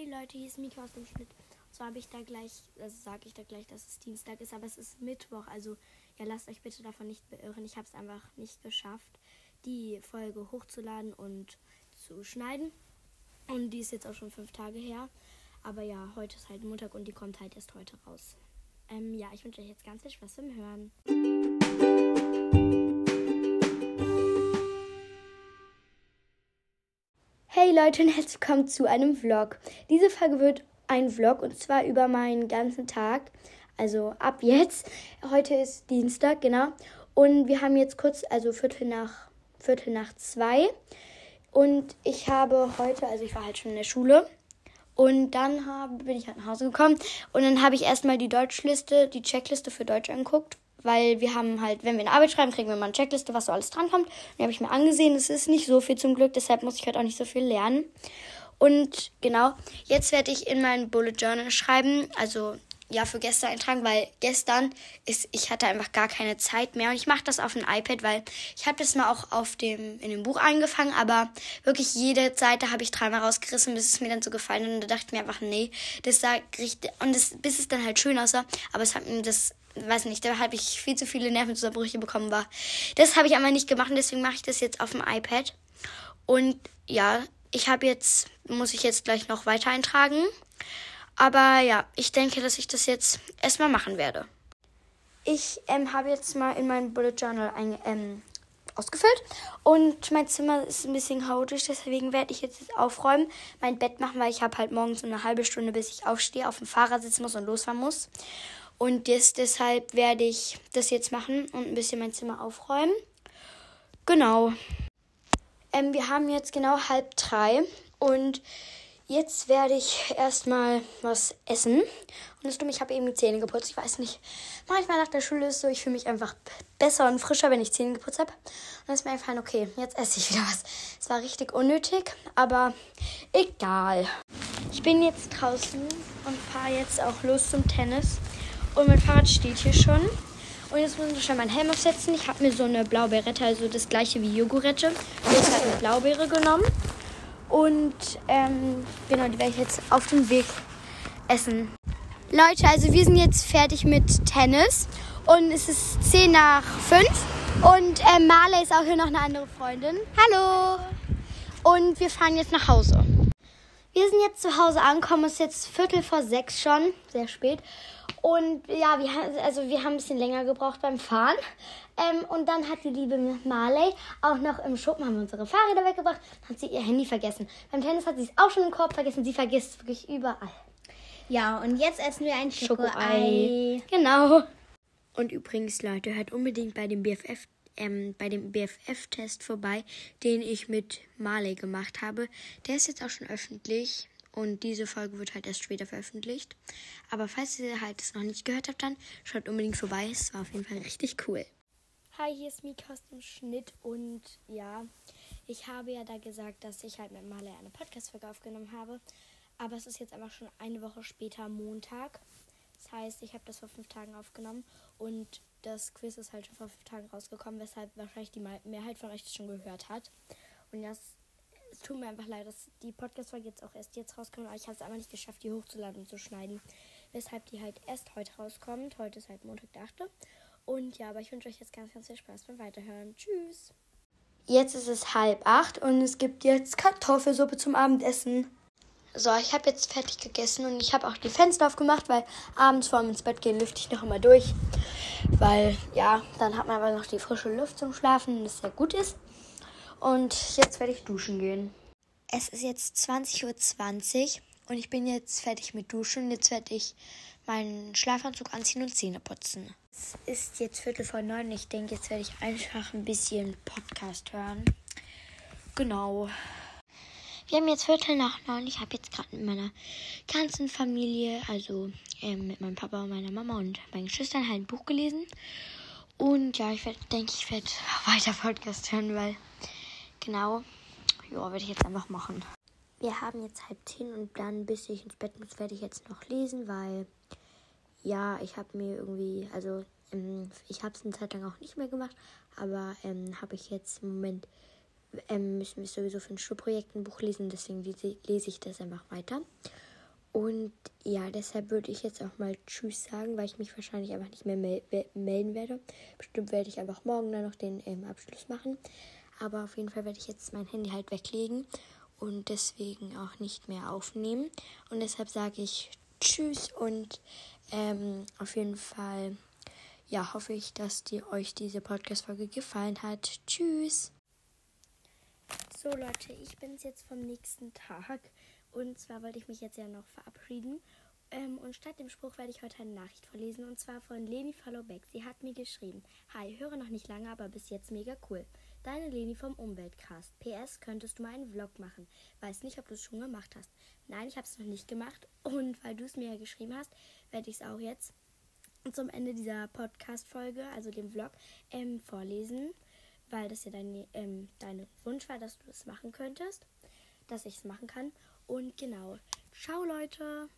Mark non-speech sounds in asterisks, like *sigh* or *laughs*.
Hey Leute, hier ist Mika aus dem Schnitt. Zwar habe ich da gleich, also sage ich da gleich, dass es Dienstag ist, aber es ist Mittwoch. Also ja, lasst euch bitte davon nicht beirren. Ich habe es einfach nicht geschafft, die Folge hochzuladen und zu schneiden. Und die ist jetzt auch schon fünf Tage her. Aber ja, heute ist halt Montag und die kommt halt erst heute raus. Ähm, ja, ich wünsche euch jetzt ganz viel Spaß beim Hören. Hey Leute und herzlich willkommen zu einem Vlog. Diese Folge wird ein Vlog und zwar über meinen ganzen Tag. Also ab jetzt. Heute ist Dienstag, genau. Und wir haben jetzt kurz, also Viertel nach, Viertel nach zwei. Und ich habe heute, also ich war halt schon in der Schule. Und dann habe, bin ich halt nach Hause gekommen. Und dann habe ich erstmal die Deutschliste, die Checkliste für Deutsch angeguckt weil wir haben halt, wenn wir eine Arbeit schreiben, kriegen wir mal eine Checkliste, was so alles drankommt. Die habe ich mir angesehen. Es ist nicht so viel zum Glück, deshalb muss ich halt auch nicht so viel lernen. Und genau, jetzt werde ich in mein Bullet Journal schreiben, also ja, für gestern eintragen, weil gestern ist, ich hatte einfach gar keine Zeit mehr und ich mache das auf dem iPad, weil ich habe das mal auch auf dem, in dem Buch angefangen, aber wirklich jede Seite habe ich dreimal rausgerissen, bis es mir dann so gefallen hat und da dachte ich mir einfach, nee, das sah richtig, und das, bis es dann halt schön aussah, aber es hat mir das weiß nicht, da habe ich viel zu viele Nervenzusammenbrüche bekommen war. Das habe ich aber nicht gemacht deswegen mache ich das jetzt auf dem iPad. Und ja, ich habe jetzt, muss ich jetzt gleich noch weiter eintragen. Aber ja, ich denke, dass ich das jetzt erstmal machen werde. Ich ähm, habe jetzt mal in meinem Bullet Journal ein, ähm, ausgefüllt und mein Zimmer ist ein bisschen chaotisch, deswegen werde ich jetzt aufräumen, mein Bett machen, weil ich habe halt morgens so eine halbe Stunde, bis ich aufstehe, auf dem Fahrrad sitzen muss und losfahren muss. Und des, deshalb werde ich das jetzt machen und ein bisschen mein Zimmer aufräumen. Genau. Ähm, wir haben jetzt genau halb drei und jetzt werde ich erstmal was essen. Und das Dumme, ich habe eben die Zähne geputzt. Ich weiß nicht, manchmal nach der Schule ist so, ich fühle mich einfach besser und frischer, wenn ich Zähne geputzt habe. Und dann ist mir einfach, okay, jetzt esse ich wieder was. Es war richtig unnötig, aber egal. Ich bin jetzt draußen und fahre jetzt auch los zum Tennis. Und mein Fahrrad steht hier schon. Und jetzt muss ich schon meinen Helm aufsetzen. Ich habe mir so eine Blaubeerette, also das gleiche wie Jogurette. Jetzt halt eine Blaubeere genommen. Und ähm, genau, die werde ich jetzt auf dem Weg essen. Leute, also wir sind jetzt fertig mit Tennis. Und es ist 10 nach 5. Und äh, Marley ist auch hier noch eine andere Freundin. Hallo! Und wir fahren jetzt nach Hause. Wir sind jetzt zu Hause angekommen. Es ist jetzt Viertel vor sechs schon. Sehr spät. Und ja, wir, also wir haben ein bisschen länger gebraucht beim Fahren. Ähm, und dann hat die liebe Marley auch noch im Schuppen, haben wir unsere Fahrräder weggebracht, hat sie ihr Handy vergessen. Beim Tennis hat sie es auch schon im Korb vergessen. Sie vergisst es wirklich überall. Ja, und jetzt essen wir ein Schokoei. Genau. Und übrigens, Leute, hört unbedingt bei dem BFF ähm, bei dem BFF-Test vorbei, den ich mit Marley gemacht habe. Der ist jetzt auch schon öffentlich. Und diese Folge wird halt erst später veröffentlicht. Aber falls ihr halt es noch nicht gehört habt, dann schaut unbedingt vorbei. Es war auf jeden Fall richtig cool. Hi, hier ist Mika aus dem Schnitt und ja, ich habe ja da gesagt, dass ich halt mit Marley eine Podcast-Folge aufgenommen habe. Aber es ist jetzt einfach schon eine Woche später Montag. Das heißt, ich habe das vor fünf Tagen aufgenommen und das Quiz ist halt schon vor fünf Tagen rausgekommen, weshalb wahrscheinlich die Mehrheit von euch das schon gehört hat. Und das es tut mir einfach leid, dass die Podcast-Folge jetzt auch erst jetzt rauskommt, aber ich habe es einfach nicht geschafft, die hochzuladen und zu schneiden. Weshalb die halt erst heute rauskommt. Heute ist halt Montag der 8. Und ja, aber ich wünsche euch jetzt ganz, ganz viel Spaß beim Weiterhören. Tschüss. Jetzt ist es halb acht und es gibt jetzt Kartoffelsuppe zum Abendessen. So, ich habe jetzt fertig gegessen und ich habe auch die Fenster aufgemacht, weil abends vor dem ins Bett gehen lüfte ich noch immer durch. Weil, ja, dann hat man aber noch die frische Luft zum Schlafen, das sehr gut ist. Und jetzt werde ich duschen gehen. Es ist jetzt 20.20 Uhr und ich bin jetzt fertig mit Duschen. Jetzt werde ich meinen Schlafanzug anziehen und Zähne putzen. Es ist jetzt Viertel vor neun. Ich denke, jetzt werde ich einfach ein bisschen Podcast hören. Genau. Wir haben jetzt Viertel nach neun. Ich habe jetzt gerade mit meiner ganzen Familie, also äh, mit meinem Papa und meiner Mama und meinen Geschwistern halt ein Buch gelesen. Und ja, ich denke, ich werde *laughs* weiter Podcast hören, weil Genau. Ja, werde ich jetzt einfach machen. Wir haben jetzt halb zehn und dann, bis ich ins Bett muss, werde ich jetzt noch lesen, weil ja, ich habe mir irgendwie, also ähm, ich habe es eine Zeit lang auch nicht mehr gemacht, aber ähm, habe ich jetzt im Moment, ähm, müssen wir sowieso für ein Schulprojekt ein Buch lesen, deswegen lese, ich das einfach weiter. Und ja, deshalb würde ich jetzt auch mal Tschüss sagen, weil ich mich wahrscheinlich einfach nicht mehr mel melden werde. Bestimmt werde ich einfach morgen dann noch den ähm, Abschluss machen. Aber auf jeden Fall werde ich jetzt mein Handy halt weglegen und deswegen auch nicht mehr aufnehmen. Und deshalb sage ich Tschüss und ähm, auf jeden Fall ja, hoffe ich, dass die, euch diese Podcast-Folge gefallen hat. Tschüss! So Leute, ich bin jetzt vom nächsten Tag und zwar wollte ich mich jetzt ja noch verabschieden. Ähm, und statt dem Spruch werde ich heute eine Nachricht vorlesen und zwar von Leni Followback. Sie hat mir geschrieben: Hi, höre noch nicht lange, aber bis jetzt mega cool. Deine Leni vom Umweltcast. PS, könntest du mal einen Vlog machen? Weiß nicht, ob du es schon gemacht hast. Nein, ich habe es noch nicht gemacht und weil du es mir ja geschrieben hast, werde ich es auch jetzt zum Ende dieser Podcast-Folge, also dem Vlog, ähm, vorlesen, weil das ja dein, ähm, dein Wunsch war, dass du das machen könntest, dass ich es machen kann. Und genau. Ciao, Leute.